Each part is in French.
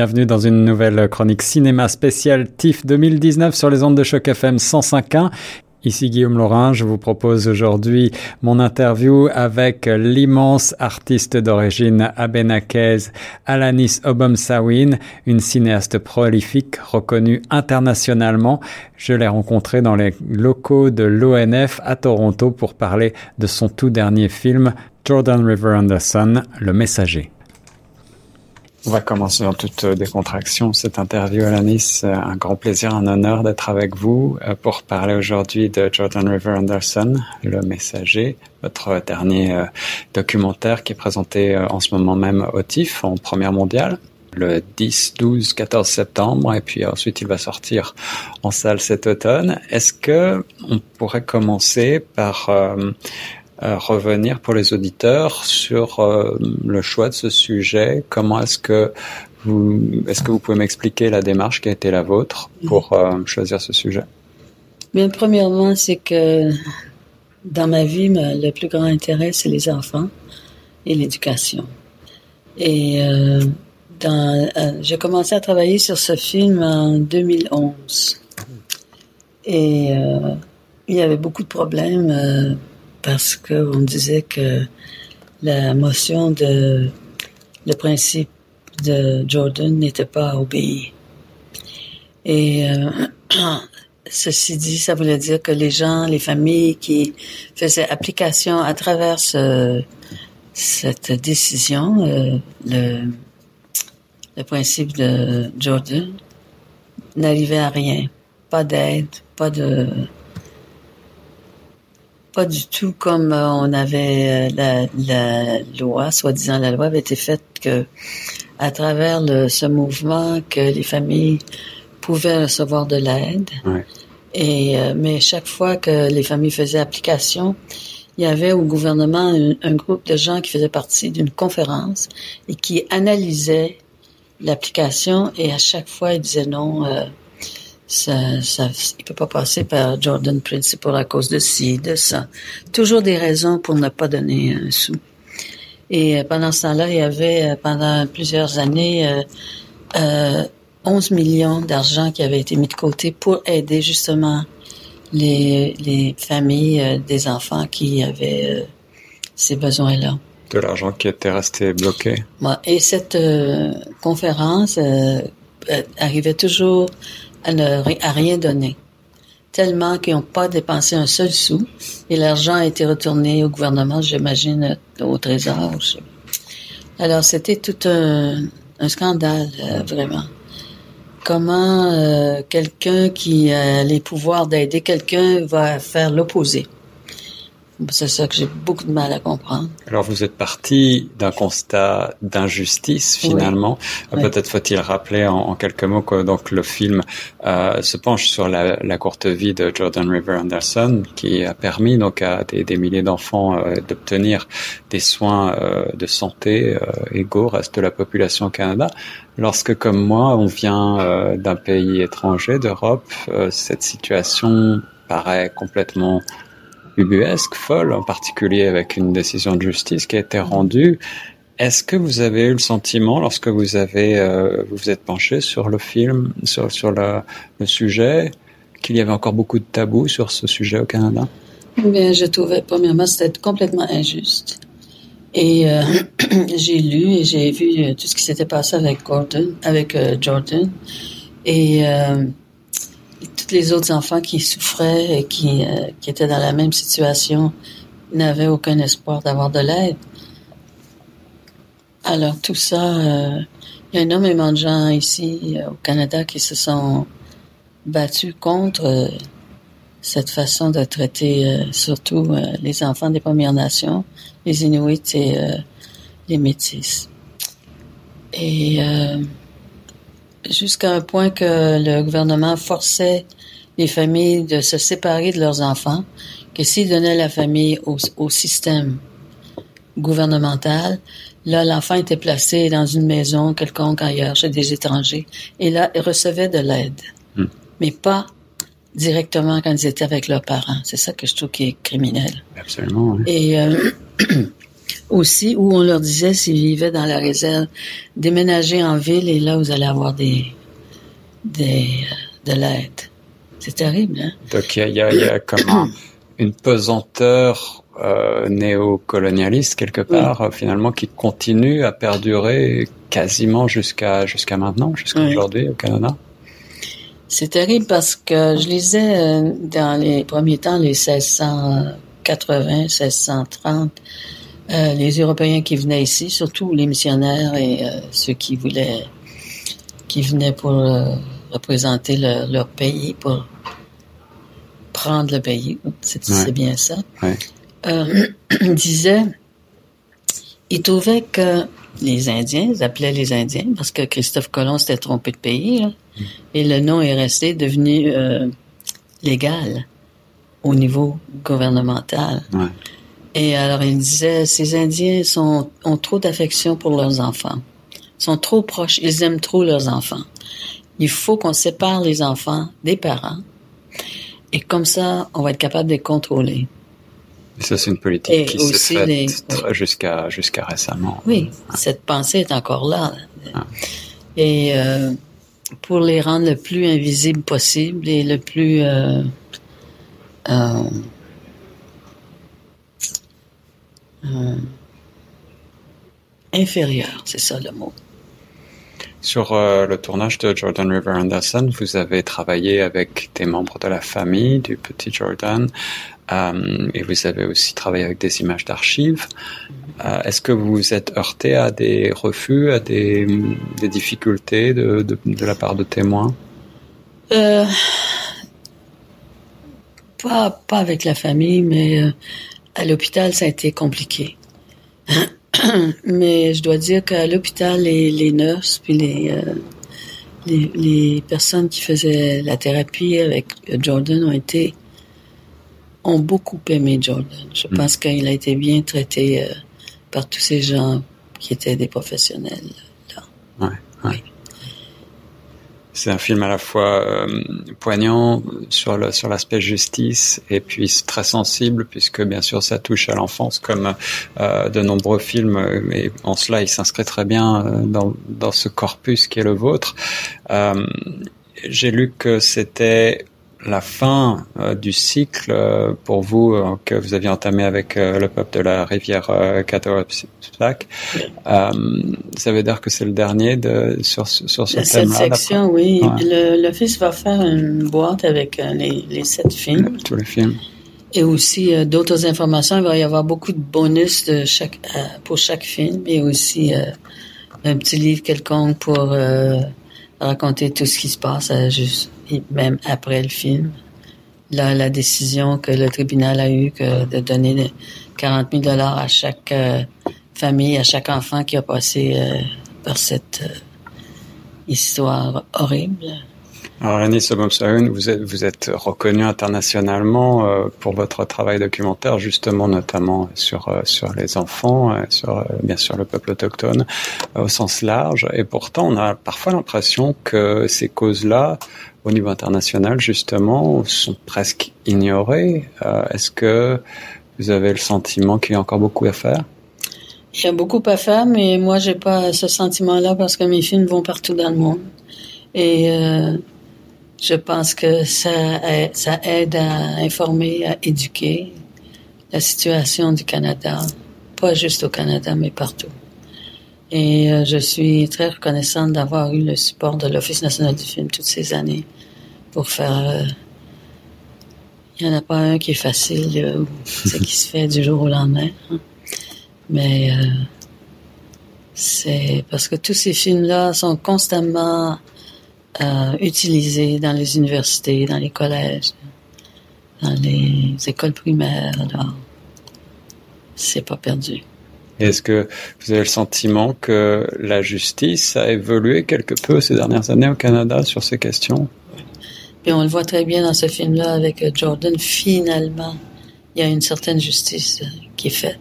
Bienvenue dans une nouvelle chronique cinéma spéciale TIFF 2019 sur les ondes de choc FM 105.1. Ici Guillaume Laurin, je vous propose aujourd'hui mon interview avec l'immense artiste d'origine abénakaise Alanis Obomsawin, une cinéaste prolifique reconnue internationalement. Je l'ai rencontrée dans les locaux de l'ONF à Toronto pour parler de son tout dernier film Jordan River Anderson, Le Messager. On va commencer en toute décontraction cette interview, Alanis. Un grand plaisir, un honneur d'être avec vous euh, pour parler aujourd'hui de Jordan River Anderson, Le Messager, votre dernier euh, documentaire qui est présenté euh, en ce moment même au TIFF en première mondiale le 10, 12, 14 septembre et puis ensuite il va sortir en salle cet automne. Est-ce que on pourrait commencer par revenir pour les auditeurs sur euh, le choix de ce sujet. Comment est-ce que vous, est-ce que vous pouvez m'expliquer la démarche qui a été la vôtre pour euh, choisir ce sujet? Bien, premièrement, c'est que dans ma vie, le plus grand intérêt, c'est les enfants et l'éducation. Et euh, j'ai commencé à travailler sur ce film en 2011. Et il y avait beaucoup de problèmes parce qu'on disait que la motion de le principe de Jordan n'était pas obéi. Et euh, ceci dit, ça voulait dire que les gens, les familles qui faisaient application à travers cette décision, euh, le, le principe de Jordan, n'arrivaient à rien. Pas d'aide, pas de pas du tout comme euh, on avait euh, la, loi, soi-disant la loi avait été faite que à travers ce mouvement que les familles pouvaient recevoir de l'aide. Et euh, mais chaque fois que les familles faisaient application, il y avait au gouvernement un, groupe de gens qui faisaient partie d'une conférence et qui analysaient l'application et à chaque fois ils disaient non ça, ça, il peut pas passer par Jordan Principle à cause de ci, de ça. Toujours des raisons pour ne pas donner un sou. Et euh, pendant ce temps-là, il y avait euh, pendant plusieurs années euh, euh, 11 millions d'argent qui avaient été mis de côté pour aider justement les, les familles des enfants qui avaient ces besoins-là. De l'argent qui était resté bloqué. Et cette conférence arrivait toujours à, ne, rien donner. Tellement qu'ils n'ont pas dépensé un seul sou et l'argent a été retourné au gouvernement, j'imagine, au Trésor. Alors, c'était tout un, scandale, euh, vraiment. Comment euh, quelqu'un qui a les pouvoirs d'aider quelqu'un va faire l'opposé? C'est ça que j'ai beaucoup de mal à comprendre. Alors vous êtes parti d'un constat d'injustice finalement. Peut-être faut-il rappeler en, quelques mots que donc le film euh, se penche sur la, la, courte vie de Jordan River Anderson, qui a permis donc à des, des milliers d'enfants euh, d'obtenir des soins euh, de santé égaux au reste de la population au Canada. Lorsque, comme moi, on vient d'un pays étranger d'Europe, cette situation paraît complètement ubuesque, folle, en particulier avec une décision de justice qui a été rendue. Est-ce que vous avez eu le sentiment, lorsque vous avez euh, vous, êtes penché sur le film, sur, sur le, sujet, qu'il y avait encore beaucoup de tabous sur ce sujet au Canada? Bien, je trouvais premièrement c'était complètement injuste. Et euh, j'ai lu et j'ai vu tout ce qui s'était passé avec Gordon, avec euh, Jordan. Et les autres enfants qui souffraient et qui, euh, qui étaient dans la même situation n'avaient aucun espoir d'avoir de l'aide. Alors tout ça, euh, il y a énormément de gens ici euh, au Canada qui se sont battus contre cette façon de traiter surtout les enfants des Premières Nations, les Inuits et les Métis. Et jusqu'à un point que le gouvernement forçait les familles de se séparer de leurs enfants, que s'ils donnaient la famille au, système gouvernemental, là, l'enfant était placé dans une maison quelconque ailleurs, chez des étrangers, et là, il recevait de l'aide, hmm. mais pas directement quand ils étaient avec leurs parents. C'est ça que je trouve qui est criminel. Absolument. Oui. Et euh, aussi, où on leur disait s'ils vivaient dans la réserve, déménager en ville et là vous allez avoir des, des de l'aide. C'est terrible, hein? Donc il y a, y a, comme une pesanteur euh, néocolonialiste quelque part, euh, finalement, qui continue à perdurer quasiment jusqu'à jusqu'à maintenant, jusqu'à aujourd'hui au Canada. C'est terrible parce que je lisais euh, dans les premiers temps, les 1680, 1630, euh, les Européens qui venaient ici, surtout les missionnaires et euh, ceux qui voulaient, qui venaient pour représenter leur pays, pour prendre le pays. C'est bien ça. Ouais. Euh, disaient, ils trouvaient que les Indiens, ils appelaient les Indiens parce que Christophe Colomb s'était trompé de pays, là, mm. et le nom est resté devenu euh, légal au niveau gouvernemental. Ouais. Et alors il disait, ces Indiens sont, ont trop d'affection pour leurs enfants, sont trop proches, ils aiment trop leurs enfants. Il faut qu'on sépare les enfants des parents et comme ça, on va être capable de les contrôler. Et ça, c'est une politique et qui s'est faite les... jusqu'à jusqu'à récemment. Oui, ah. cette pensée est encore là. Ah. Et euh, pour les rendre le plus invisible possible et le plus euh, euh, euh inférieur, c'est ça le mot. Sur euh, le tournage de Jordan River Anderson, vous avez travaillé avec des membres de la famille du petit Jordan euh, et vous avez aussi travaillé avec des images d'archives. Euh, Est-ce que vous vous êtes heurté à des refus, à des, des difficultés de, de, de, la part de témoins? Pas, pas avec la famille, mais à l'hôpital, ça a été compliqué. Mais je dois dire qu'à l'hôpital, les, les nurses puis les, euh, les, les, personnes qui faisaient la thérapie avec Jordan ont été ont beaucoup aimé Jordan. Je mm. pense qu'il a été bien traité euh, par tous ces gens qui étaient des professionnels. Là. Ouais, ouais. Oui. C'est un film à la fois euh, poignant sur le sur l'aspect justice et puis très sensible puisque bien sûr ça touche à l'enfance comme euh, de nombreux films et en cela il s'inscrit très bien euh, dans dans ce corpus qui est le vôtre. Euh, J'ai lu que c'était la fin euh, du cycle euh, pour vous euh, que vous aviez entamé avec le peuple de la rivière euh, ça veut dire que c'est le dernier de, sur, sur ce thème-là. Cette section, oui. Ouais. L'Office va faire une boîte avec les, les sept films. Tous les films. Et aussi d'autres informations. Il va y avoir beaucoup de bonus de chaque, pour chaque film et aussi un petit livre quelconque pour raconter tout ce qui se passe juste même après le film, la, la décision que le tribunal a eue que de donner 40 000 dollars à chaque euh, famille, à chaque enfant qui a passé euh, par cette euh, histoire horrible. Alors, René Sobomsaoun, vous êtes, vous êtes reconnu internationalement euh, pour votre travail documentaire, justement, notamment sur, euh, les enfants, euh, sur, bien sûr, le peuple autochtone au sens large. Et pourtant, on a parfois l'impression que ces causes-là, au niveau international, justement, sont presque ignorées. Est-ce que vous avez le sentiment qu'il y a encore beaucoup à faire? Il y a beaucoup à faire, mais moi, j'ai pas ce sentiment-là parce que mes films vont partout dans le monde. Et je pense que ça, ça aide à informer, à éduquer la situation du Canada, pas juste au Canada, mais partout. Et euh, je suis très reconnaissante d'avoir eu le support de l'Office national du film toutes ces années pour faire. Euh, il n'y en a pas un qui est facile, euh, c'est qui se fait du jour au lendemain. Hein. Mais euh, c'est parce que tous ces films-là sont constamment euh, utilisé dans les universités, dans les collèges, dans les écoles primaires. Alors, c'est pas perdu. Est-ce que vous avez le sentiment que la justice a évolué quelque peu ces dernières années au Canada sur ces questions? Puis on le voit très bien dans ce film-là avec euh, Jordan. Finalement, il y a une certaine justice euh, qui est faite.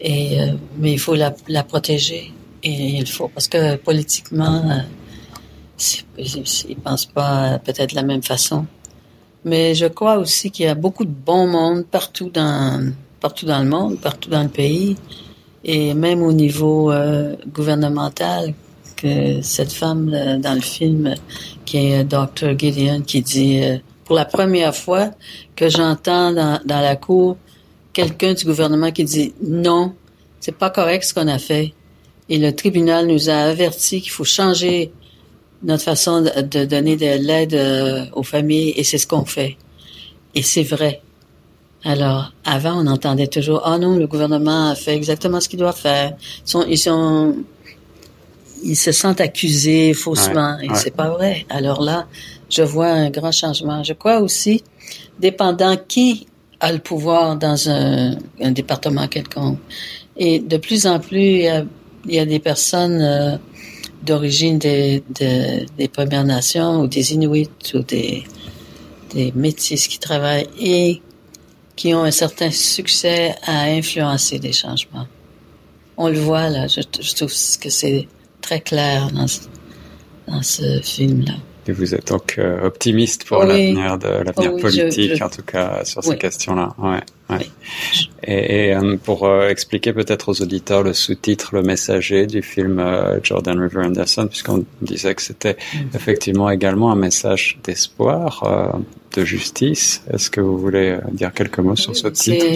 Et, mais il faut la, la, protéger. Et il faut, parce que politiquement, ils pensent pas peut-être de la même façon. Mais je crois aussi qu'il y a beaucoup de bon monde partout dans, partout dans le monde, partout dans le pays. Et même au niveau euh, gouvernemental, que cette femme euh, dans le film, qui est Dr. Gideon, qui dit euh, pour la première fois que j'entends dans, dans la cour quelqu'un du gouvernement qui dit non, c'est pas correct ce qu'on a fait. Et le tribunal nous a averti qu'il faut changer notre façon de, donner de l'aide euh, aux familles et c'est ce qu'on fait. Et c'est vrai. Alors, avant, on entendait toujours, ah oh non, le gouvernement a fait exactement ce qu'il doit faire. Ils sont, ils sont, ils se sentent accusés faussement et c'est pas vrai. Alors là, je vois un grand changement. Je crois aussi, dépendant qui a le pouvoir dans un, un département quelconque. Et de plus en plus, il y a, il y a des personnes euh, d'origine des, des, Premières Nations ou des Inuits ou des, des Métis qui travaillent et qui ont un certain succès à influencer des changements. On le voit là, je, je trouve que c'est très clair dans, dans ce film-là. Et vous êtes donc euh, optimiste pour l'avenir de l'avenir politique, en tout cas sur ces questions-là. Ouais, ouais. Et, et, euh, pour euh, expliquer peut-être aux auditeurs le sous-titre, le messager du film Jordan River Anderson, puisqu'on disait que c'était mm. effectivement également un message d'espoir, de justice. Est-ce que vous voulez dire quelques mots sur ce titre?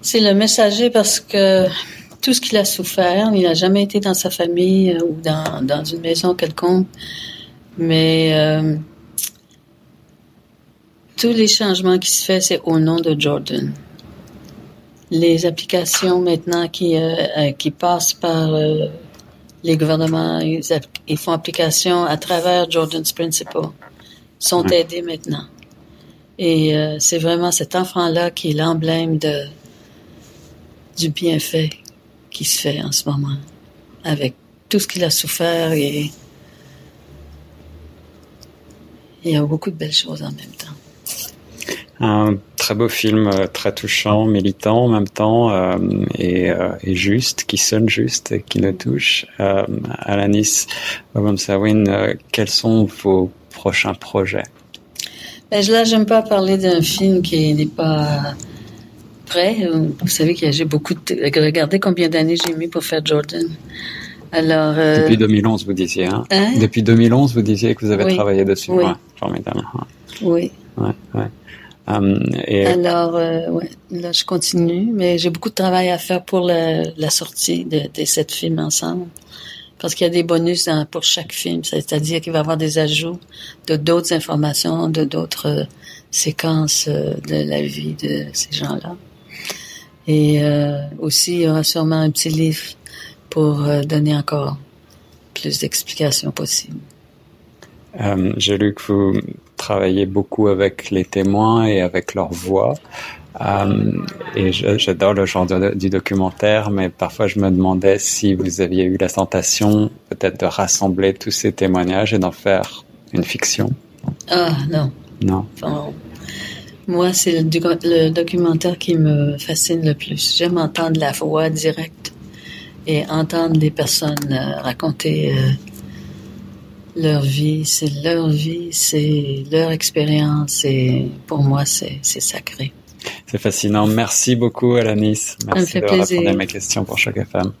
C'est le messager parce que tout ce qu'il a souffert, il n'a jamais été dans sa famille ou dans, dans une maison quelconque mais euh, tous les changements qui se font, c'est au nom de Jordan. Les applications maintenant qui, euh, euh, qui passent par les gouvernements, ils, font application à travers Jordan's Principle, sont aidés maintenant. Et c'est vraiment cet enfant-là qui est l'emblème de, du bienfait qui se fait en ce moment, avec tout ce qu'il a souffert et il y a beaucoup de belles choses en même temps. Un très beau film, euh, très touchant, militant en même temps euh, et, euh, et, juste, qui sonne juste et qui nous touche. Euh, Alanis Sawin, quels sont vos prochains projets? Ben, Là, j'aime pas parler d'un film qui n'est pas prêt. Vous savez que j'ai beaucoup de... Regardez combien d'années j'ai mis pour faire Jordan. Alors, euh... Depuis 2011, vous disiez. Hein? hein? Depuis 2011, vous disiez que vous avez travaillé dessus. Oui. Ouais, formidable. Oui. Ouais, ouais. Um, et... Alors, euh, ouais, là, je continue, mais j'ai beaucoup de travail à faire pour la, la sortie de, de sept films ensemble. Parce qu'il y a des bonus dans, pour chaque film, c'est-à-dire qu'il va y avoir des ajouts de d'autres informations, de d'autres euh, séquences euh, de la vie de ces gens-là. Et euh, aussi, il y aura sûrement un petit livre pour euh, donner encore plus d'explications possibles. Euh, J'ai lu que vous travaillez beaucoup avec les témoins et avec leur voix. Euh, et j'adore le genre du documentaire, mais parfois je me demandais si vous aviez eu la tentation peut-être de rassembler tous ces témoignages et d'en faire une fiction. Ah non. Non. moi, c'est le, le, documentaire qui me fascine le plus. J'aime entendre la voix directe et entendre les personnes euh, raconter euh, leur vie, c'est leur vie, c'est leur expérience et pour moi c'est sacré. C'est fascinant. Merci beaucoup Alanis. Merci de répondre à mes questions pour chaque femme.